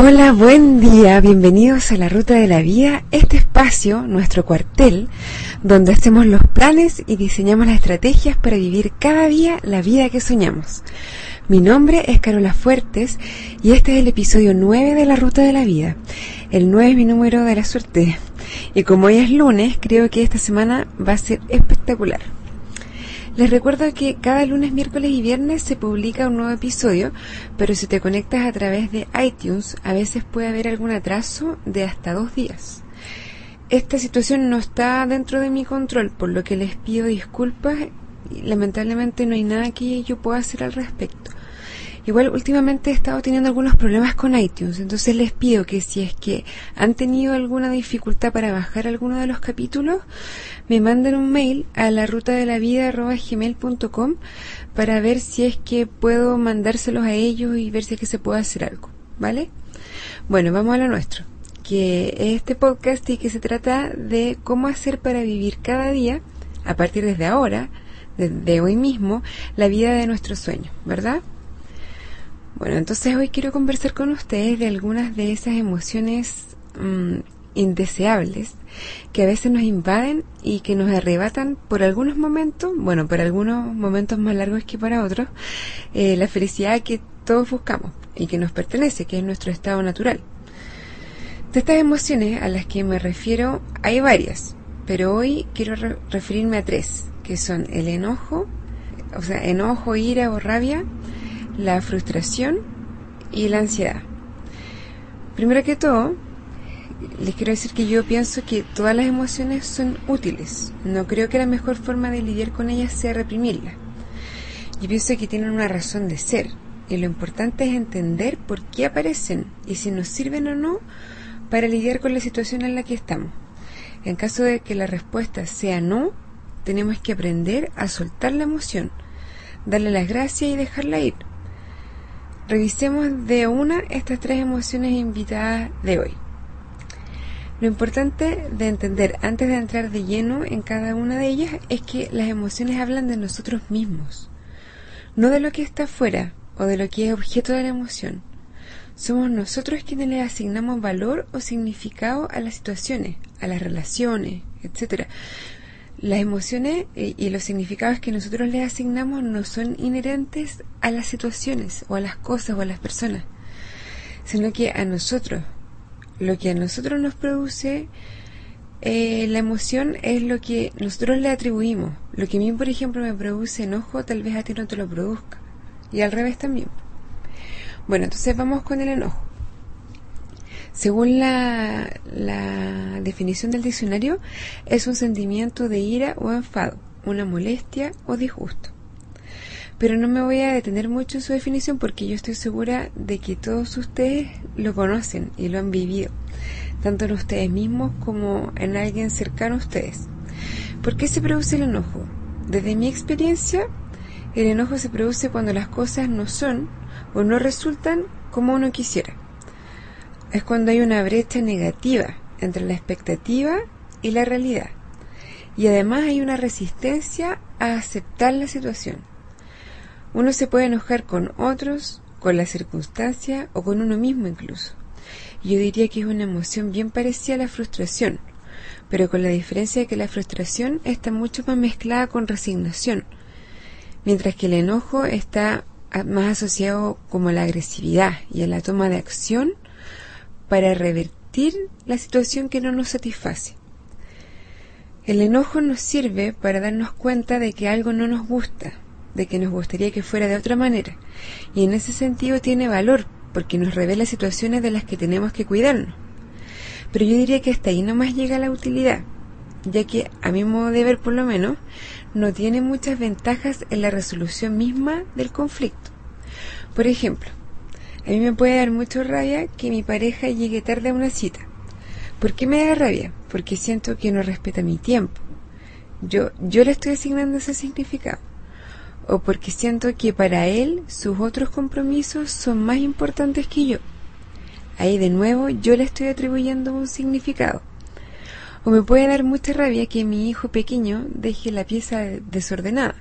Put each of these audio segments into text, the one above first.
Hola, buen día, bienvenidos a la Ruta de la Vida, este espacio, nuestro cuartel, donde hacemos los planes y diseñamos las estrategias para vivir cada día la vida que soñamos. Mi nombre es Carola Fuertes y este es el episodio 9 de la Ruta de la Vida. El 9 es mi número de la suerte y como hoy es lunes, creo que esta semana va a ser espectacular. Les recuerdo que cada lunes, miércoles y viernes se publica un nuevo episodio, pero si te conectas a través de iTunes, a veces puede haber algún atraso de hasta dos días. Esta situación no está dentro de mi control, por lo que les pido disculpas y lamentablemente no hay nada que yo pueda hacer al respecto. Igual últimamente he estado teniendo algunos problemas con iTunes, entonces les pido que si es que han tenido alguna dificultad para bajar alguno de los capítulos, me manden un mail a la ruta de la vida gmail.com para ver si es que puedo mandárselos a ellos y ver si es que se puede hacer algo, ¿vale? Bueno, vamos a lo nuestro, que este podcast y que se trata de cómo hacer para vivir cada día, a partir desde ahora, desde hoy mismo, la vida de nuestros sueños, ¿verdad? Bueno, entonces hoy quiero conversar con ustedes de algunas de esas emociones mm, indeseables que a veces nos invaden y que nos arrebatan por algunos momentos, bueno, por algunos momentos más largos que para otros, eh, la felicidad que todos buscamos y que nos pertenece, que es nuestro estado natural. De estas emociones a las que me refiero hay varias, pero hoy quiero referirme a tres, que son el enojo, o sea, enojo, ira o rabia, la frustración y la ansiedad. Primero que todo, les quiero decir que yo pienso que todas las emociones son útiles. No creo que la mejor forma de lidiar con ellas sea reprimirlas. Yo pienso que tienen una razón de ser y lo importante es entender por qué aparecen y si nos sirven o no para lidiar con la situación en la que estamos. En caso de que la respuesta sea no, tenemos que aprender a soltar la emoción, darle las gracias y dejarla ir. Revisemos de una estas tres emociones invitadas de hoy. Lo importante de entender antes de entrar de lleno en cada una de ellas es que las emociones hablan de nosotros mismos, no de lo que está afuera o de lo que es objeto de la emoción. Somos nosotros quienes le asignamos valor o significado a las situaciones, a las relaciones, etc las emociones y los significados que nosotros le asignamos no son inherentes a las situaciones o a las cosas o a las personas, sino que a nosotros, lo que a nosotros nos produce eh, la emoción es lo que nosotros le atribuimos. Lo que a mí, por ejemplo, me produce enojo, tal vez a ti no te lo produzca. Y al revés también. Bueno, entonces vamos con el enojo. Según la, definición del diccionario, es un sentimiento de ira o enfado, una molestia o disgusto. Pero no me voy a detener mucho en su definición porque yo estoy segura de que todos ustedes lo conocen y lo han vivido, tanto en ustedes mismos como en alguien cercano a ustedes. ¿Por qué se produce el enojo? Desde mi experiencia, el enojo se produce cuando las cosas no son o no resultan como uno quisiera es cuando hay una brecha negativa entre la expectativa y la realidad. Y además hay una resistencia a aceptar la situación. Uno se puede enojar con otros, con la circunstancia o con uno mismo incluso. Yo diría que es una emoción bien parecida a la frustración, pero con la diferencia de que la frustración está mucho más mezclada con resignación, mientras que el enojo está más asociado como a la agresividad y a la toma de acción para revertir la situación que no nos satisface. El enojo nos sirve para darnos cuenta de que algo no nos gusta, de que nos gustaría que fuera de otra manera, y en ese sentido tiene valor, porque nos revela situaciones de las que tenemos que cuidarnos. Pero yo diría que hasta ahí no más llega la utilidad, ya que, a mi modo de ver por lo menos, no tiene muchas ventajas en la resolución misma del conflicto. Por ejemplo, a mí me puede dar mucho rabia que mi pareja llegue tarde a una cita. ¿Por qué me da rabia? Porque siento que no respeta mi tiempo. Yo, yo le estoy asignando ese significado. O porque siento que para él sus otros compromisos son más importantes que yo. Ahí de nuevo yo le estoy atribuyendo un significado. O me puede dar mucha rabia que mi hijo pequeño deje la pieza desordenada,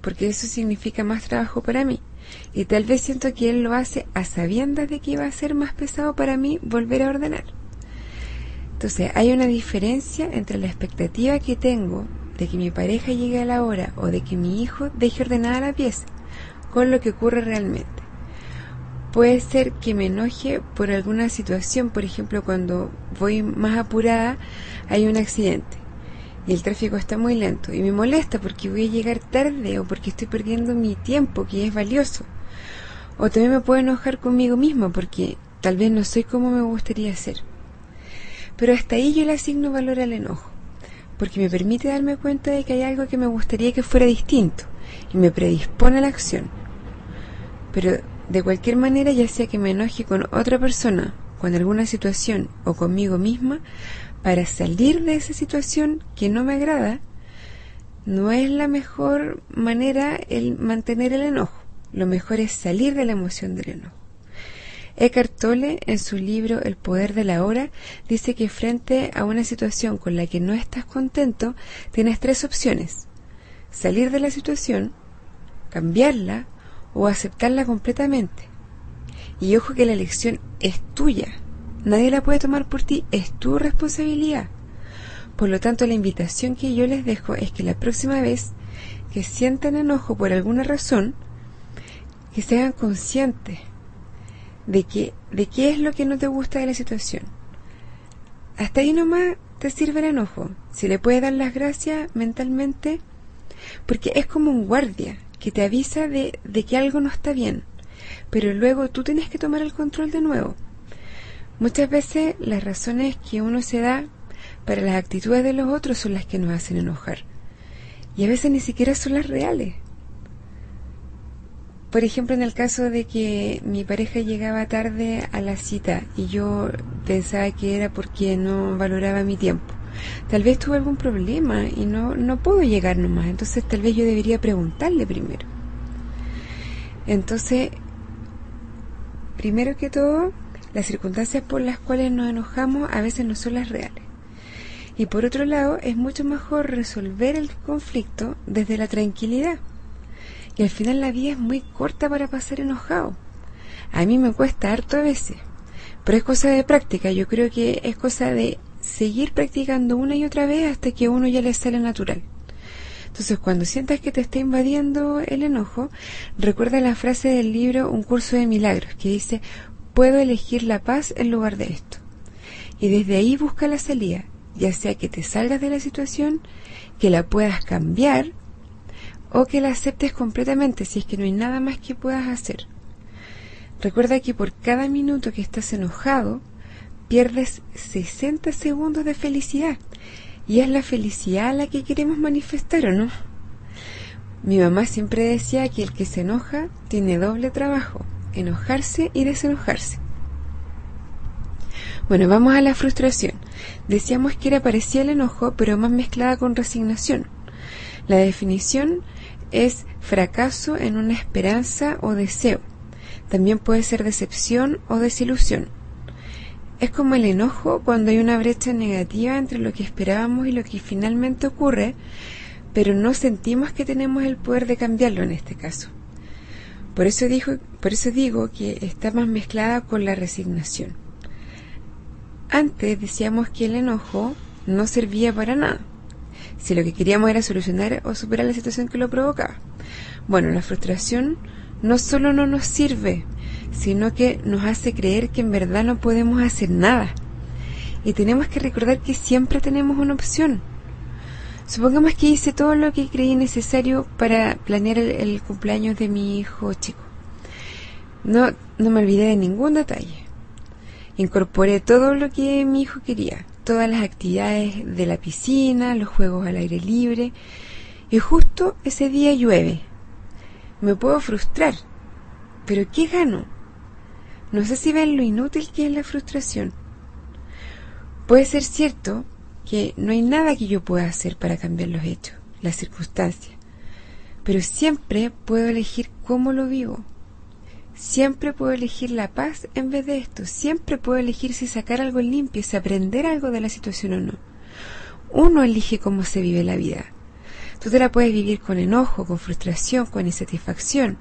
porque eso significa más trabajo para mí Y tal vez siento que él lo hace a sabiendas de que iba a ser más pesado para mí volver a ordenar. Entonces, hay una diferencia entre la expectativa que tengo de que mi pareja llegue a la hora o de que mi hijo deje ordenada la pieza con lo que ocurre realmente. Puede ser que me enoje por alguna situación, por ejemplo, cuando voy más apurada, hay un accidente y el tráfico está muy lento y me molesta porque voy a llegar tarde o porque estoy perdiendo mi tiempo que es valioso. O también me puedo enojar conmigo misma porque tal vez no soy como me gustaría ser. Pero hasta ahí yo le asigno valor al enojo, porque me permite darme cuenta de que hay algo que me gustaría que fuera distinto y me predispone a la acción. Pero de cualquier manera, ya sea que me enoje con otra persona, con alguna situación o conmigo misma, para salir de esa situación que no me agrada, no es la mejor manera el mantener el enojo. Lo mejor es salir de la emoción del enojo. Eckhart Tolle, en su libro El poder de la hora, dice que frente a una situación con la que no estás contento, tienes tres opciones. Salir de la situación, cambiarla o aceptarla completamente. Y ojo que la elección es tuya. Nadie la puede tomar por ti, es tu responsabilidad. Por lo tanto, la invitación que yo les dejo es que la próxima vez que sientan enojo por alguna razón, que sean conscientes de que de qué es lo que no te gusta de la situación. Hasta ahí nomás te sirve el enojo. Si le puedes dar las gracias mentalmente, porque es como un guardia que te avisa de, de que algo no está bien, pero luego tú tienes que tomar el control de nuevo. Muchas veces las razones que uno se da para las actitudes de los otros son las que nos hacen enojar. Y a veces ni siquiera son las reales. Por ejemplo, en el caso de que mi pareja llegaba tarde a la cita y yo pensaba que era porque no valoraba mi tiempo. Tal vez tuve algún problema y no, no puedo llegar nomás, entonces tal vez yo debería preguntarle primero. Entonces, primero que todo, las circunstancias por las cuales nos enojamos a veces no son las reales. Y por otro lado, es mucho mejor resolver el conflicto desde la tranquilidad. Y al final la vida es muy corta para pasar enojado. A mí me cuesta harto a veces, pero es cosa de práctica. Yo creo que es cosa de seguir practicando una y otra vez hasta que uno ya le sale natural. Entonces, cuando sientas que te está invadiendo el enojo, recuerda la frase del libro Un curso de milagros, que dice, puedo elegir la paz en lugar de esto. Y desde ahí busca la salida, ya sea que te salgas de la situación, que la puedas cambiar o que la aceptes completamente si es que no hay nada más que puedas hacer. Recuerda que por cada minuto que estás enojado, pierdes 60 segundos de felicidad. Y es la felicidad la que queremos manifestar, ¿o no? Mi mamá siempre decía que el que se enoja tiene doble trabajo, enojarse y desenojarse. Bueno, vamos a la frustración. Decíamos que era parecida al enojo, pero más mezclada con resignación. La definición es fracaso en una esperanza o deseo. También puede ser decepción o desilusión. Es como el enojo cuando hay una brecha negativa entre lo que esperábamos y lo que finalmente ocurre, pero no sentimos que tenemos el poder de cambiarlo en este caso. Por eso, por eso digo que está más mezclada con la resignación. Antes decíamos que el enojo no servía para nada, si lo que queríamos era solucionar o superar la situación que lo provocaba. Bueno, la frustración no solo no nos sirve, sino que nos hace creer que en verdad no podemos hacer nada. Y tenemos que recordar que siempre tenemos una opción. Supongamos que hice todo lo que creí necesario para planear el, cumpleaños de mi hijo chico. No, no me olvidé de ningún detalle. Incorporé todo lo que mi hijo quería, todas las actividades de la piscina, los juegos al aire libre, y justo ese día llueve. Me puedo frustrar, pero ¿qué gano? No sé si ven lo inútil que es la frustración. Puede ser cierto que no hay nada que yo pueda hacer para cambiar los hechos, las circunstancias, pero siempre puedo elegir cómo lo vivo. Siempre puedo elegir la paz en vez de esto. Siempre puedo elegir si sacar algo limpio, si aprender algo de la situación o no. Uno elige cómo se vive la vida. Tú te la puedes vivir con enojo, con frustración, con insatisfacción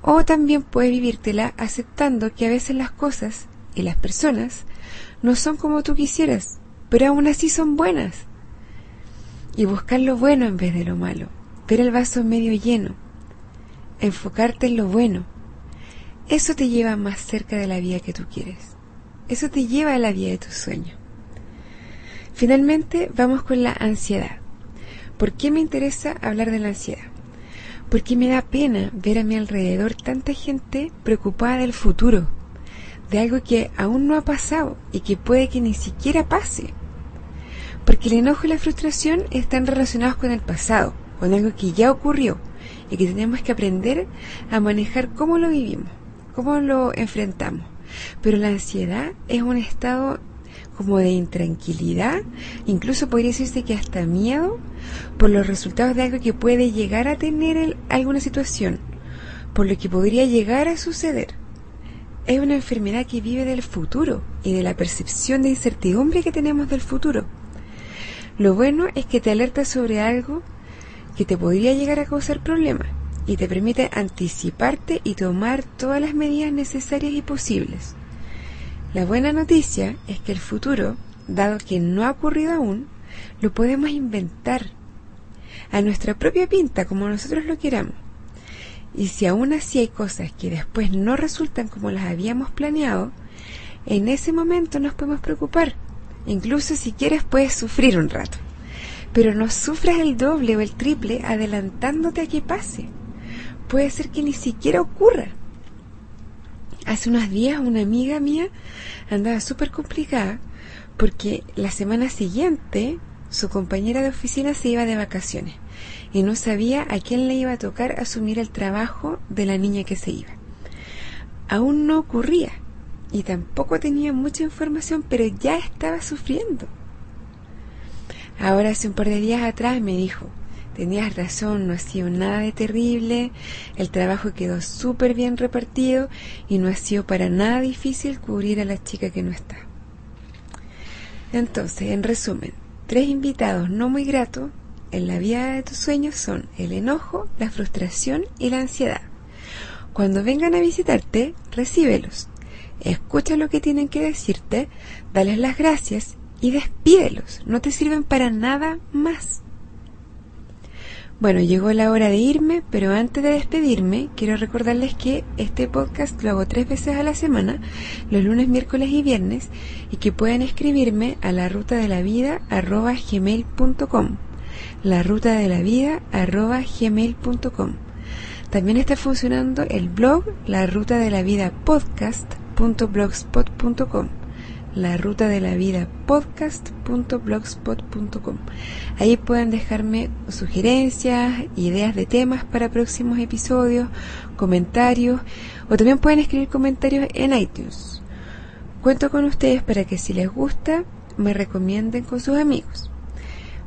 O también puedes vivírtela aceptando que a veces las cosas y las personas no son como tú quisieras, pero aún así son buenas. Y buscar lo bueno en vez de lo malo, ver el vaso medio lleno, enfocarte en lo bueno. Eso te lleva más cerca de la vida que tú quieres. Eso te lleva a la vida de tus sueños. Finalmente, vamos con la ansiedad. ¿Por qué me interesa hablar de la ansiedad? Porque me da pena ver a mi alrededor tanta gente preocupada del futuro, de algo que aún no ha pasado y que puede que ni siquiera pase. Porque el enojo y la frustración están relacionados con el pasado, con algo que ya ocurrió y que tenemos que aprender a manejar cómo lo vivimos, cómo lo enfrentamos. Pero la ansiedad es un estado como de intranquilidad, incluso podría decirse que hasta miedo por los resultados de algo que puede llegar a tener alguna situación, por lo que podría llegar a suceder. Es una enfermedad que vive del futuro y de la percepción de incertidumbre que tenemos del futuro. Lo bueno es que te alerta sobre algo que te podría llegar a causar problemas y te permite anticiparte y tomar todas las medidas necesarias y posibles. La buena noticia es que el futuro, dado que no ha ocurrido aún, lo podemos inventar a nuestra propia pinta como nosotros lo queramos. Y si aún así hay cosas que después no resultan como las habíamos planeado, en ese momento nos podemos preocupar. Incluso si quieres puedes sufrir un rato. Pero no sufras el doble o el triple adelantándote a que pase. Puede ser que ni siquiera ocurra. Hace unos días una amiga mía andaba súper complicada porque la semana siguiente su compañera de oficina se iba de vacaciones y no sabía a quién le iba a tocar asumir el trabajo de la niña que se iba. Aún no ocurría y tampoco tenía mucha información, pero ya estaba sufriendo. Ahora hace un par de días atrás me dijo, tenías razón, no ha sido nada de terrible, el trabajo quedó súper bien repartido y no ha sido para nada difícil cubrir a la chica que no está. Entonces, en resumen, tres invitados no muy gratos en la vida de tus sueños son el enojo, la frustración y la ansiedad. Cuando vengan a visitarte, recíbelos, escucha lo que tienen que decirte, dales las gracias y despídelos, no te sirven para nada más. Bueno, llegó la hora de irme, pero antes de despedirme, quiero recordarles que este podcast lo hago tres veces a la semana, los lunes, miércoles y viernes, y que pueden escribirme a la ruta de la vida. La ruta de la vida gmail.com. También está funcionando el blog La Ruta de la Vida podcast.blogspot.com la ruta de la vida podcast.blogspot.com. Ahí pueden dejarme sugerencias, ideas de temas para próximos episodios, comentarios o también pueden escribir comentarios en iTunes. Cuento con ustedes para que si les gusta me recomienden con sus amigos.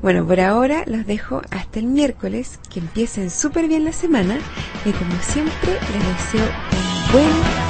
Bueno, por ahora los dejo hasta el miércoles, que empiecen súper bien la semana y como siempre les deseo un buen